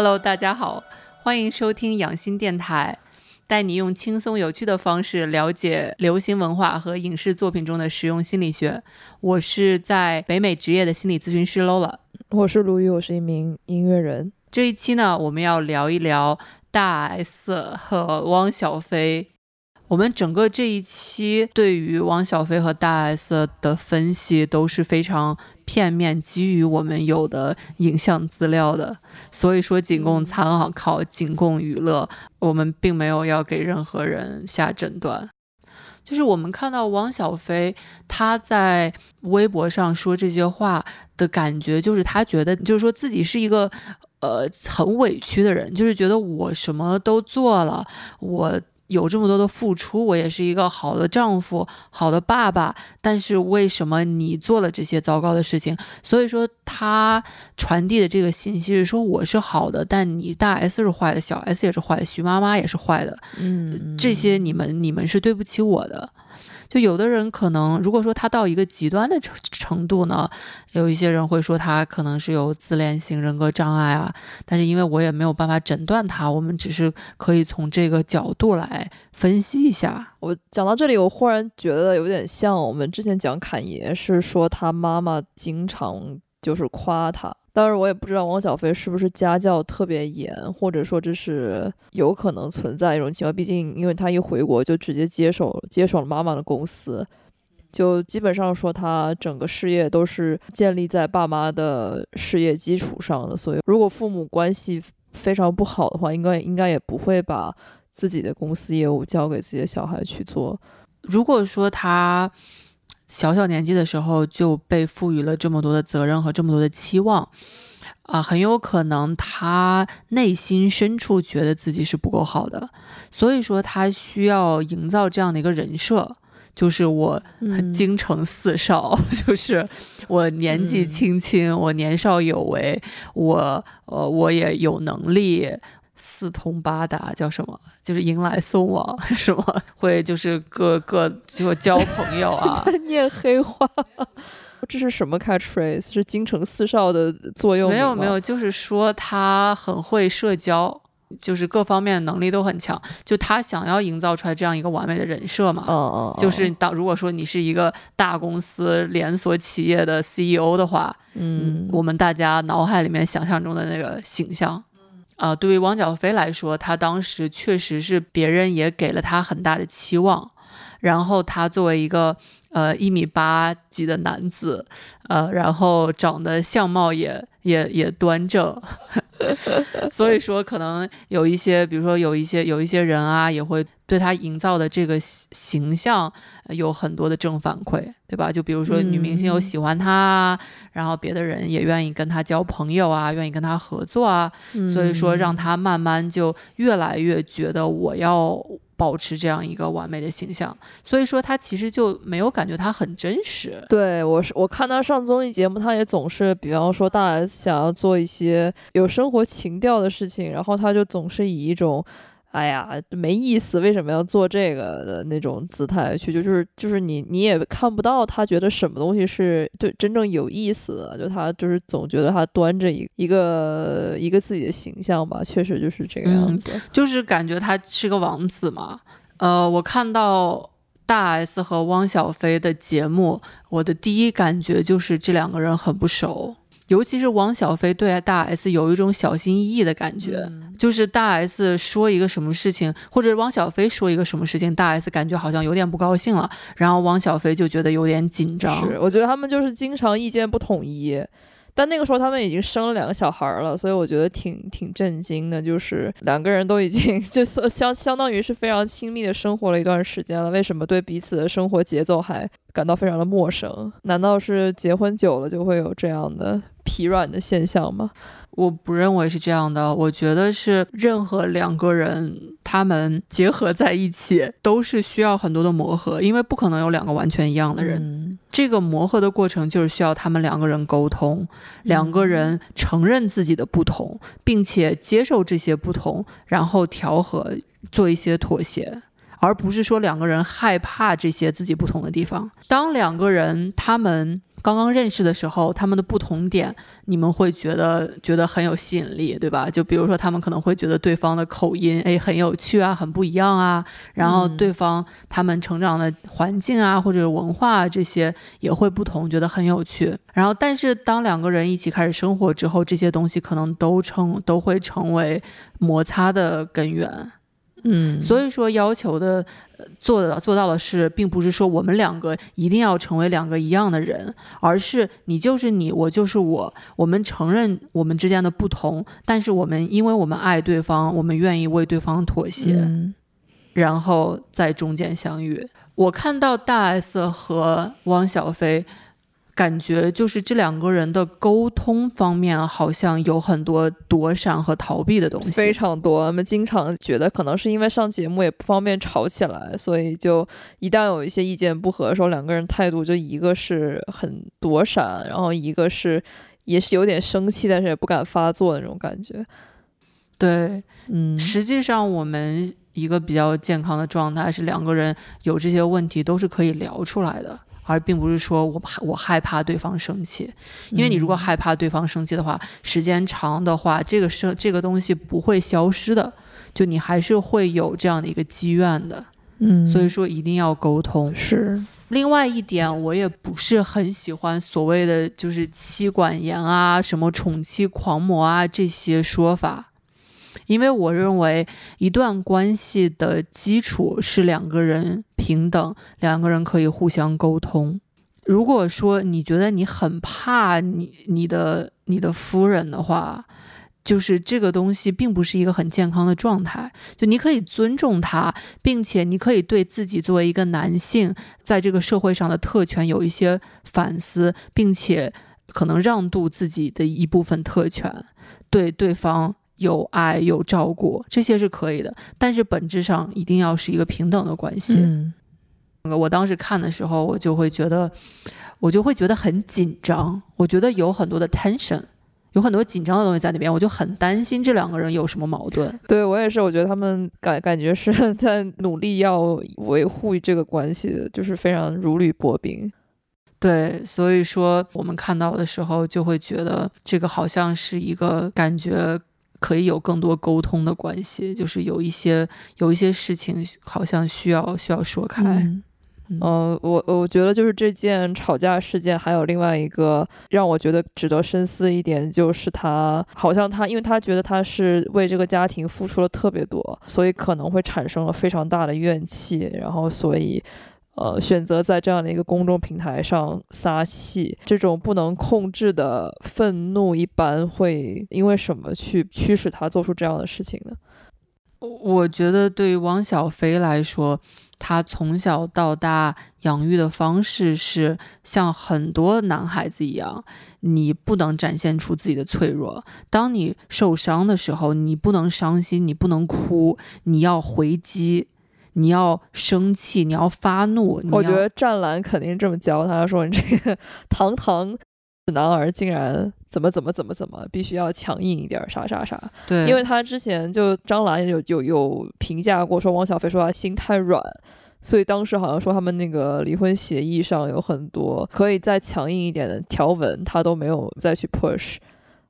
Hello，大家好，欢迎收听养心电台，带你用轻松有趣的方式了解流行文化和影视作品中的实用心理学。我是在北美职业的心理咨询师 Lola，我是卢宇，我是一名音乐人。这一期呢，我们要聊一聊大 S 和汪小菲。我们整个这一期对于汪小菲和大 S 的分析都是非常片面，基于我们有的影像资料的，所以说仅供参考，仅供娱乐。我们并没有要给任何人下诊断。就是我们看到汪小菲他在微博上说这些话的感觉，就是他觉得就是说自己是一个呃很委屈的人，就是觉得我什么都做了，我。有这么多的付出，我也是一个好的丈夫、好的爸爸，但是为什么你做了这些糟糕的事情？所以说他传递的这个信息是说我是好的，但你大 S 是坏的，小 S 也是坏的，徐妈妈也是坏的，嗯，这些你们你们是对不起我的。就有的人可能，如果说他到一个极端的程程度呢，有一些人会说他可能是有自恋型人格障碍啊。但是因为我也没有办法诊断他，我们只是可以从这个角度来分析一下。我讲到这里，我忽然觉得有点像我们之前讲侃爷，是说他妈妈经常就是夸他。当然，我也不知道汪小菲是不是家教特别严，或者说这是有可能存在一种情况。毕竟，因为他一回国就直接接手接手了妈妈的公司，就基本上说他整个事业都是建立在爸妈的事业基础上的。所以，如果父母关系非常不好的话，应该应该也不会把自己的公司业务交给自己的小孩去做。如果说他。小小年纪的时候就被赋予了这么多的责任和这么多的期望，啊，很有可能他内心深处觉得自己是不够好的，所以说他需要营造这样的一个人设，就是我京城四少，就是我年纪轻轻，我年少有为，我呃我也有能力。四通八达叫什么？就是迎来送往是吗？会就是各各就交朋友啊？念黑话，这是什么 catchphrase？是京城四少的作用？没有没有，就是说他很会社交，就是各方面能力都很强。就他想要营造出来这样一个完美的人设嘛？哦哦。就是当如果说你是一个大公司连锁企业的 CEO 的话，嗯，我们大家脑海里面想象中的那个形象。啊，对于汪小菲来说，他当时确实是别人也给了他很大的期望，然后他作为一个呃一米八几的男子，呃，然后长得相貌也也也端正，所以说可能有一些，比如说有一些有一些人啊，也会。对他营造的这个形象有很多的正反馈，对吧？就比如说女明星有喜欢他，然后别的人也愿意跟他交朋友啊，愿意跟他合作啊，所以说让他慢慢就越来越觉得我要保持这样一个完美的形象，所以说他其实就没有感觉他很真实。对我是我看他上综艺节目，他也总是比方说大 S 想要做一些有生活情调的事情，然后他就总是以一种。哎呀，没意思，为什么要做这个的那种姿态去？就就是就是你你也看不到他觉得什么东西是对真正有意思的，就他就是总觉得他端着一一个一个自己的形象吧，确实就是这个样子，就是感觉他是个王子嘛。呃，我看到大 S 和汪小菲的节目，我的第一感觉就是这两个人很不熟。尤其是汪小菲对大 S 有一种小心翼翼的感觉，就是大 S 说一个什么事情，或者汪小菲说一个什么事情，大 S 感觉好像有点不高兴了，然后汪小菲就觉得有点紧张。是，我觉得他们就是经常意见不统一。但那个时候他们已经生了两个小孩了，所以我觉得挺挺震惊的，就是两个人都已经 就相相当于是非常亲密的生活了一段时间了，为什么对彼此的生活节奏还感到非常的陌生？难道是结婚久了就会有这样的疲软的现象吗？我不认为是这样的，我觉得是任何两个人他们结合在一起都是需要很多的磨合，因为不可能有两个完全一样的人。这个磨合的过程就是需要他们两个人沟通，两个人承认自己的不同，并且接受这些不同，然后调和做一些妥协，而不是说两个人害怕这些自己不同的地方。当两个人他们。刚刚认识的时候，他们的不同点，你们会觉得觉得很有吸引力，对吧？就比如说，他们可能会觉得对方的口音，哎，很有趣啊，很不一样啊。然后对方他们成长的环境啊，或者文化这些也会不同，觉得很有趣。然后，但是当两个人一起开始生活之后，这些东西可能都成都会成为摩擦的根源。嗯，所以说要求的做的做到的是，并不是说我们两个一定要成为两个一样的人，而是你就是你，我就是我，我们承认我们之间的不同，但是我们因为我们爱对方，我们愿意为对方妥协，然后在中间相遇。我看到大 S 和汪小菲。感觉就是这两个人的沟通方面好像有很多躲闪和逃避的东西，非常多。我们经常觉得可能是因为上节目也不方便吵起来，所以就一旦有一些意见不合的时候，两个人态度就一个是很躲闪，然后一个是也是有点生气，但是也不敢发作的那种感觉。对，嗯，实际上我们一个比较健康的状态是两个人有这些问题都是可以聊出来的。而并不是说我怕我害怕对方生气，因为你如果害怕对方生气的话，时间长的话，这个生这个东西不会消失的，就你还是会有这样的一个积怨的。嗯，所以说一定要沟通。是，另外一点，我也不是很喜欢所谓的就是妻管严啊，什么宠妻狂魔啊这些说法。因为我认为，一段关系的基础是两个人平等，两个人可以互相沟通。如果说你觉得你很怕你你的你的夫人的话，就是这个东西并不是一个很健康的状态。就你可以尊重他，并且你可以对自己作为一个男性在这个社会上的特权有一些反思，并且可能让渡自己的一部分特权，对对方。有爱有照顾，这些是可以的，但是本质上一定要是一个平等的关系。嗯，我当时看的时候，我就会觉得，我就会觉得很紧张，我觉得有很多的 tension，有很多紧张的东西在那边，我就很担心这两个人有什么矛盾。对我也是，我觉得他们感感觉是 在努力要维护这个关系的，就是非常如履薄冰。对，所以说我们看到的时候，就会觉得这个好像是一个感觉。可以有更多沟通的关系，就是有一些有一些事情好像需要需要说开。嗯，我我觉得就是这件吵架事件，还有另外一个让我觉得值得深思一点，就是他好像他，因为他觉得他是为这个家庭付出了特别多，所以可能会产生了非常大的怨气，然后所以。呃，选择在这样的一个公众平台上撒气，这种不能控制的愤怒，一般会因为什么去驱使他做出这样的事情呢？我觉得对于汪小菲来说，他从小到大养育的方式是像很多男孩子一样，你不能展现出自己的脆弱。当你受伤的时候，你不能伤心，你不能哭，你要回击。你要生气，你要发怒。我觉得湛蓝肯定这么教他，说你这个 堂堂男儿竟然怎么怎么怎么怎么，必须要强硬一点，啥啥啥。对，因为他之前就张兰有有有评价过，说汪小菲说他心太软，所以当时好像说他们那个离婚协议上有很多可以再强硬一点的条文，他都没有再去 push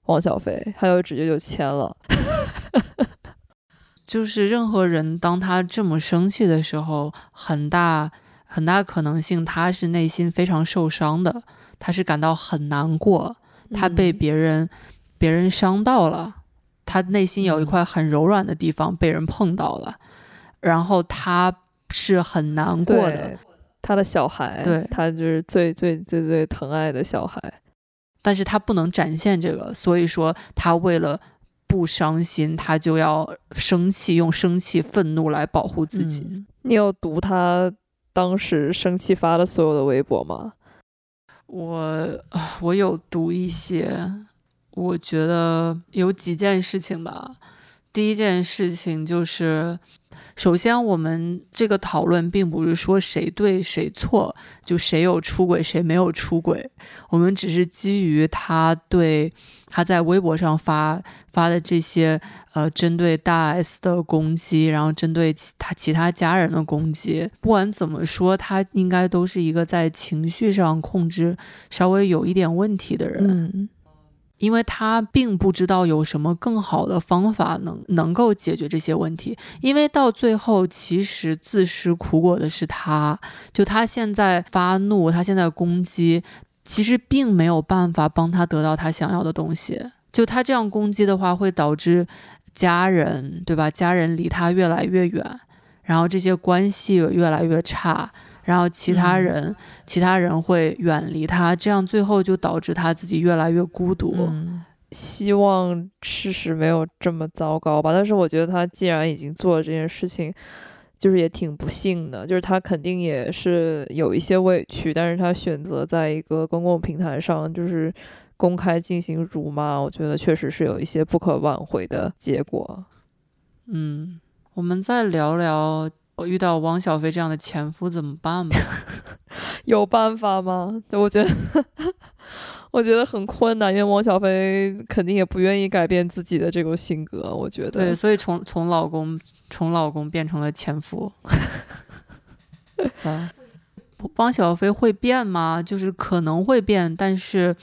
汪小菲，他就直接就签了。就是任何人，当他这么生气的时候，很大很大可能性，他是内心非常受伤的，他是感到很难过，他被别人别人伤到了，他内心有一块很柔软的地方被人碰到了，然后他是很难过的，他的小孩，对他就是最最最最疼爱的小孩，但是他不能展现这个，所以说他为了。不伤心，他就要生气，用生气、愤怒来保护自己。你有读他当时生气发的所有的微博吗？我我有读一些，我觉得有几件事情吧。第一件事情就是。首先，我们这个讨论并不是说谁对谁错，就谁有出轨谁没有出轨。我们只是基于他对他在微博上发发的这些呃针对大 S 的攻击，然后针对其他其他家人的攻击。不管怎么说，他应该都是一个在情绪上控制稍微有一点问题的人。因为他并不知道有什么更好的方法能能够解决这些问题，因为到最后其实自食苦果的是他，就他现在发怒，他现在攻击，其实并没有办法帮他得到他想要的东西。就他这样攻击的话，会导致家人，对吧？家人离他越来越远，然后这些关系越来越差。然后其他人，其他人会远离他，这样最后就导致他自己越来越孤独。希望事实没有这么糟糕吧。但是我觉得他既然已经做了这件事情，就是也挺不幸的。就是他肯定也是有一些委屈，但是他选择在一个公共平台上，就是公开进行辱骂，我觉得确实是有一些不可挽回的结果。嗯，我们再聊聊。我遇到汪小菲这样的前夫怎么办吧？有办法吗？我觉得，我觉得很困难，因为汪小菲肯定也不愿意改变自己的这个性格。我觉得，对，所以从从老公从老公变成了前夫。啊，汪小菲会变吗？就是可能会变，但是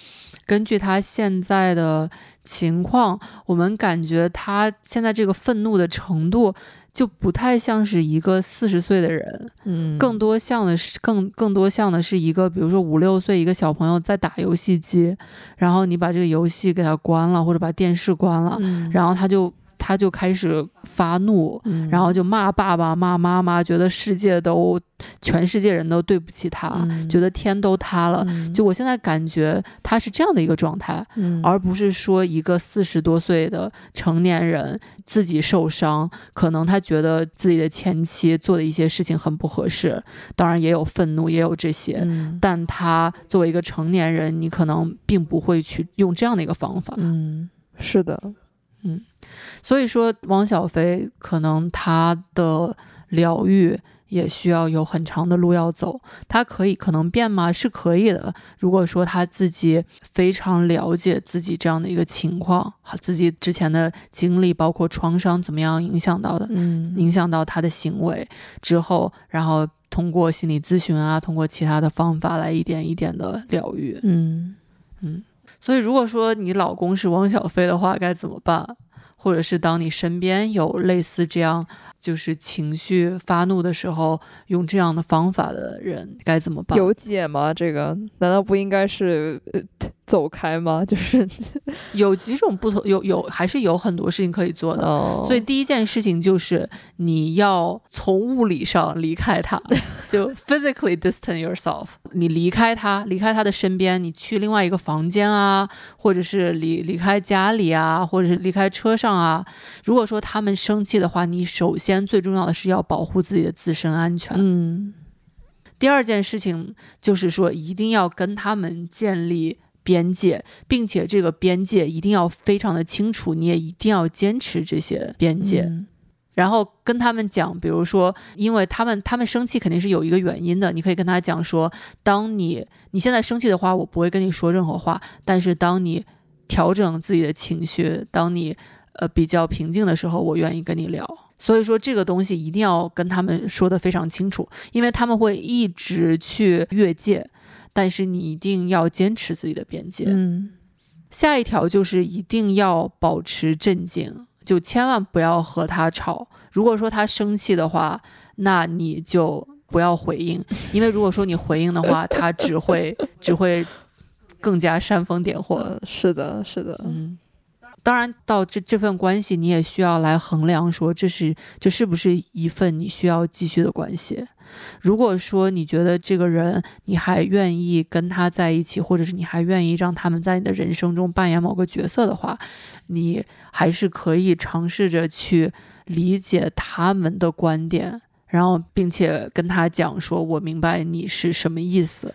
根据他现在的情况，我们感觉他现在这个愤怒的程度。就不太像是一个四十岁的人，嗯，更多像的是更更多像的是一个，比如说五六岁一个小朋友在打游戏机，然后你把这个游戏给他关了，或者把电视关了，然后他就。他就开始发怒，然后就骂爸爸骂妈妈，觉得世界都全世界人都对不起他，觉得天都塌了。就我现在感觉他是这样的一个状态，而不是说一个四十多岁的成年人自己受伤，可能他觉得自己的前妻做的一些事情很不合适，当然也有愤怒，也有这些。但他作为一个成年人，你可能并不会去用这样的一个方法。嗯，是的。嗯，所以说汪小菲可能他的疗愈也需要有很长的路要走。他可以可能变吗？是可以的。如果说他自己非常了解自己这样的一个情况，自己之前的经历，包括创伤怎么样影响到的，嗯，影响到他的行为之后，然后通过心理咨询啊，通过其他的方法来一点一点的疗愈。嗯嗯。所以，如果说你老公是汪小菲的话，该怎么办？或者是当你身边有类似这样，就是情绪发怒的时候，用这样的方法的人，该怎么办？有解吗？这个难道不应该是？呃走开吗？就是 有几种不同，有有还是有很多事情可以做的。所以第一件事情就是你要从物理上离开他，就 physically distance yourself。你离开他，离开他的身边，你去另外一个房间啊，或者是离离开家里啊，或者是离开车上啊。如果说他们生气的话，你首先最重要的是要保护自己的自身安全。嗯。第二件事情就是说，一定要跟他们建立。边界，并且这个边界一定要非常的清楚，你也一定要坚持这些边界，然后跟他们讲，比如说，因为他们他们生气肯定是有一个原因的，你可以跟他讲说，当你你现在生气的话，我不会跟你说任何话，但是当你调整自己的情绪，当你呃比较平静的时候，我愿意跟你聊。所以说这个东西一定要跟他们说的非常清楚，因为他们会一直去越界。但是你一定要坚持自己的边界。嗯，下一条就是一定要保持镇静，就千万不要和他吵。如果说他生气的话，那你就不要回应，因为如果说你回应的话，他只会只会更加煽风点火。是的，是的，嗯。当然，到这这份关系，你也需要来衡量，说这是这是不是一份你需要继续的关系。如果说你觉得这个人你还愿意跟他在一起，或者是你还愿意让他们在你的人生中扮演某个角色的话，你还是可以尝试着去理解他们的观点，然后并且跟他讲说：“我明白你是什么意思。”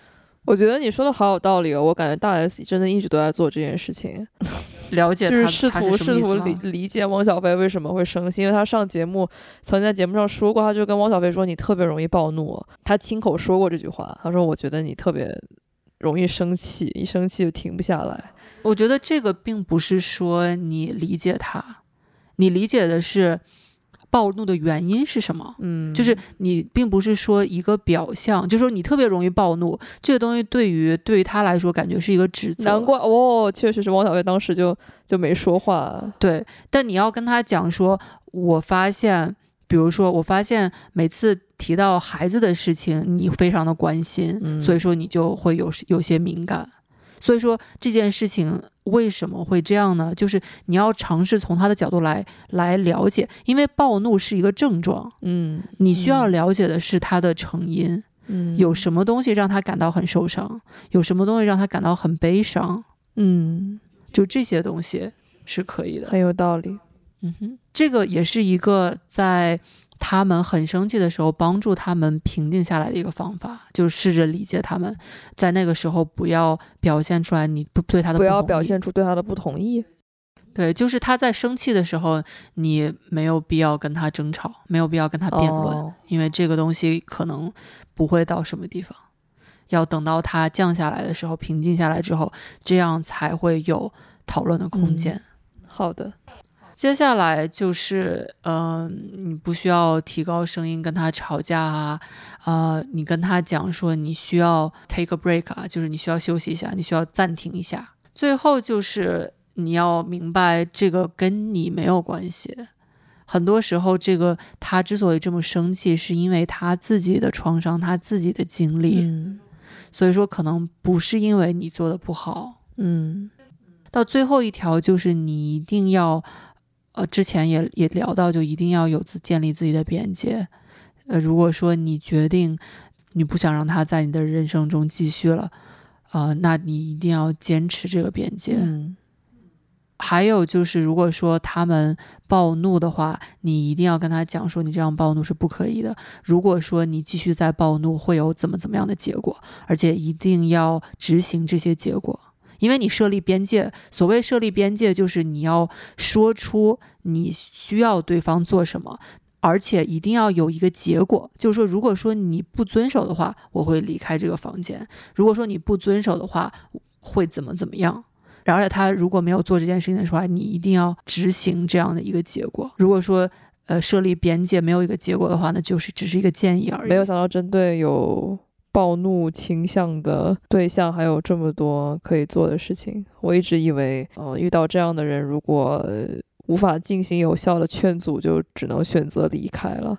我觉得你说的好有道理哦，我感觉大 S 真的一直都在做这件事情。了解他，就是试他图试图理理解汪小菲为什么会生气，因为他上节目曾经在节目上说过，他就跟汪小菲说你特别容易暴怒，他亲口说过这句话，他说我觉得你特别容易生气，一生气就停不下来。我觉得这个并不是说你理解他，你理解的是暴怒的原因是什么。嗯，就是你并不是说一个表象，就是说你特别容易暴怒，这个东西对于对于他来说感觉是一个指责。难怪哦，确实是汪小菲当时就就没说话。对，但你要跟他讲说，我发现，比如说，我发现每次提到孩子的事情，你非常的关心，嗯所以说你就会有有些敏感。所以说这件事情为什么会这样呢？就是你要尝试从他的角度来来了解，因为暴怒是一个症状，嗯，你需要嗯了解的是他的成因，嗯有什么东西让他感到很受伤，有什么东西让他感到很悲伤，嗯，就这些东西是可以的。很有道理。嗯哼，这个也是一个在他们很生气的时候帮助他们平静下来的一个方法，就是试着理解他们，在那个时候不要表现出来你不对他的不要表现出对他的不同意。对，就是他在生气的时候，你没有必要跟他争吵，没有必要跟他辩论，哦因为这个东西可能不会到什么地方。要等到他降下来的时候，平静下来之后，这样才会有讨论的空嗯间。好的，接下来就是，嗯、你不需要提高声音跟他吵架啊，呃，你跟他讲说你需要 take a break 啊，就是你需要休息一下，你需要暂停一下。最后就是你要明白，这个跟你没有关系。很多时候，这个他之所以这么生气，是因为他自己的创伤，他自己的经历，嗯所以说可能不是因为你做的不好。嗯到最后一条就是你一定要，呃，之前也也聊到，就一定要有自建立自己的边界。呃，如果说你决定你不想让他在你的人生中继续了，呃，那你一定要坚持这个边界。嗯还有就是，如果说他们暴怒的话，你一定要跟他讲说，你这样暴怒是不可以的。如果说你继续再暴怒，会有怎么怎么样的结果，而且一定要执行这些结果。因为你设立边界，所谓设立边界，就是你要说出你需要对方做什么，而且一定要有一个结果。就是说，如果说你不遵守的话，我会离开这个房间；如果说你不遵守的话，会怎么怎么样。而且他如果没有做这件事情的话，你一定要执行这样的一个结果。如果说呃设立边界没有一个结果的话，那就是只是一个建议而已。没有想到针对有暴怒倾向的对象，还有这么多可以做的事情。我一直以为，呃，遇到这样的人，如果、呃无法进行有效的劝阻，就只能选择离开了。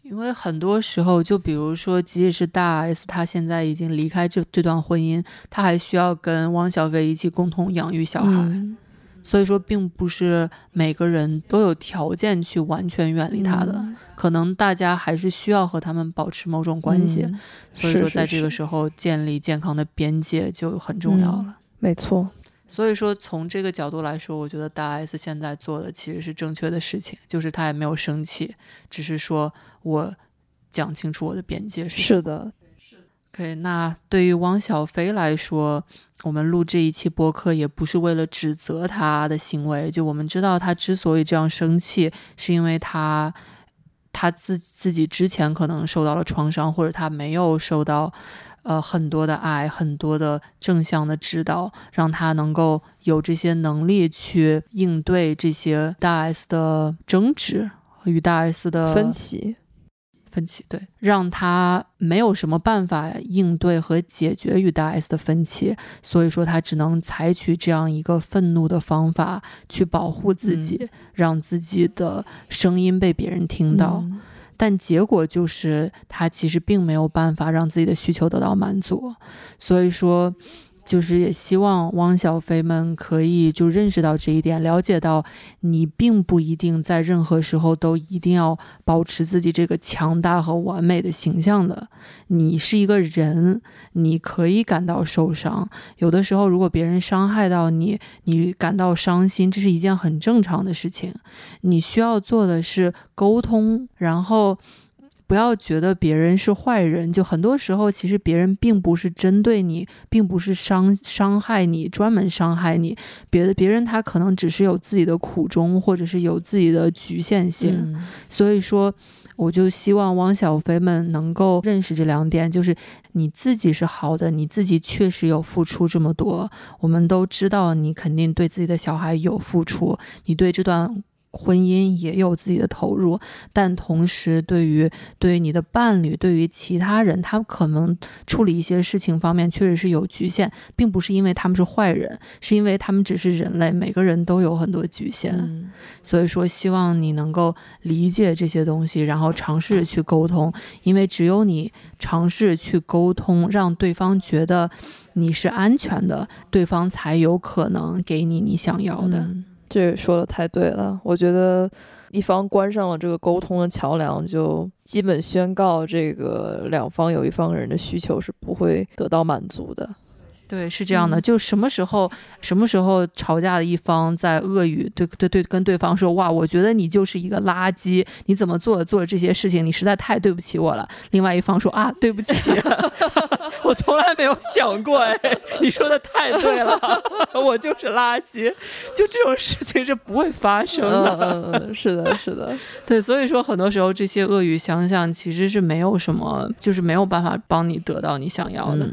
因为很多时候，就比如说，即使是大 S，她现在已经离开这这段婚姻，她还需要跟汪小菲一起共同养育小孩。嗯所以说，并不是每个人都有条件去完全远离他的，嗯可能大家还是需要和他们保持某种关系。嗯所以说，在这个时候建立健康的边界就很重要了。嗯没错，所以说，从这个角度来说，我觉得大 S 现在做的其实是正确的事情，就是她也没有生气，只是说我讲清楚我的边界是什么是的，OK，那对于汪小菲来说，我们录这一期播客也不是为了指责他的行为，就我们知道他之所以这样生气，是因为他他自自己之前可能受到了创伤，或者他没有受到呃很多的爱、很多的正向的指导，让他能够有这些能力去应对这些大 S 的争执与大 S 的分歧，分歧，对，让他没有什么办法应对和解决与大 S 的分歧，所以说他只能采取这样一个愤怒的方法去保护自己，让自己的声音被别人听到。嗯但结果就是他其实并没有办法让自己的需求得到满足，所以说。就是也希望汪小菲们可以就认识到这一点，了解到你并不一定在任何时候都一定要保持自己这个强大和完美的形象的。你是一个人，你可以感到受伤。有的时候，如果别人伤害到你，你感到伤心，这是一件很正常的事情。你需要做的是沟通，然后不要觉得别人是坏人。就很多时候，其实别人并不是针对你，并不是伤伤害你，专门伤害你。别的别人他可能只是有自己的苦衷，或者是有自己的局限性。所以说。我就希望汪小菲们能够认识这两点，就是你自己是好的，你自己确实有付出这么多，我们都知道你肯定对自己的小孩有付出，你对这段。婚姻也有自己的投入，但同时，对于对于你的伴侣，对于其他人，他可能处理一些事情方面确实是有局限，并不是因为他们是坏人，是因为他们只是人类，每个人都有很多局限。所以说，希望你能够理解这些东西，然后尝试去沟通，因为只有你尝试去沟通，让对方觉得你是安全的，对方才有可能给你你想要的。这说的太对了，我觉得一方关上了这个沟通的桥梁，就基本宣告这个两方有一方人的需求是不会得到满足的。对，是这样的，就什么时候，什么时候吵架的一方在恶语对对对跟对方说，哇，我觉得你就是一个垃圾，你怎么做做这些事情，你实在太对不起我了。另外一方说啊，对不起，我从来没有想过，哎，你说的太对了，我就是垃圾，就这种事情是不会发生的。嗯是的，是的，对，所以说很多时候这些恶语想想其实是没有什么，就是没有办法帮你得到你想要的，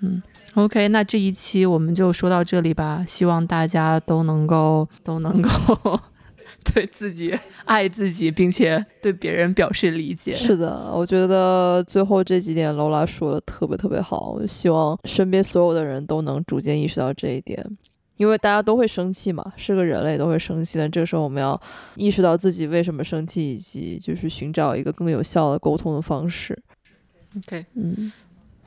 嗯。OK，那这一期我们就说到这里吧。希望大家都能够都能够 对自己爱自己，并且对别人表示理解。是的，我觉得最后这几点劳拉说的特别特别好。我希望身边所有的人都能逐渐意识到这一点，因为大家都会生气嘛，是个人类都会生气的。这个时候我们要意识到自己为什么生气，以及就是寻找一个更有效的沟通的方式。OK，嗯。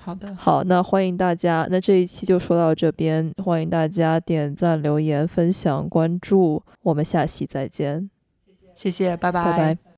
好的，好，那欢迎大家，那这一期就说到这边，欢迎大家点赞、留言、分享、关注，我们下期再见，谢谢，拜拜，拜拜。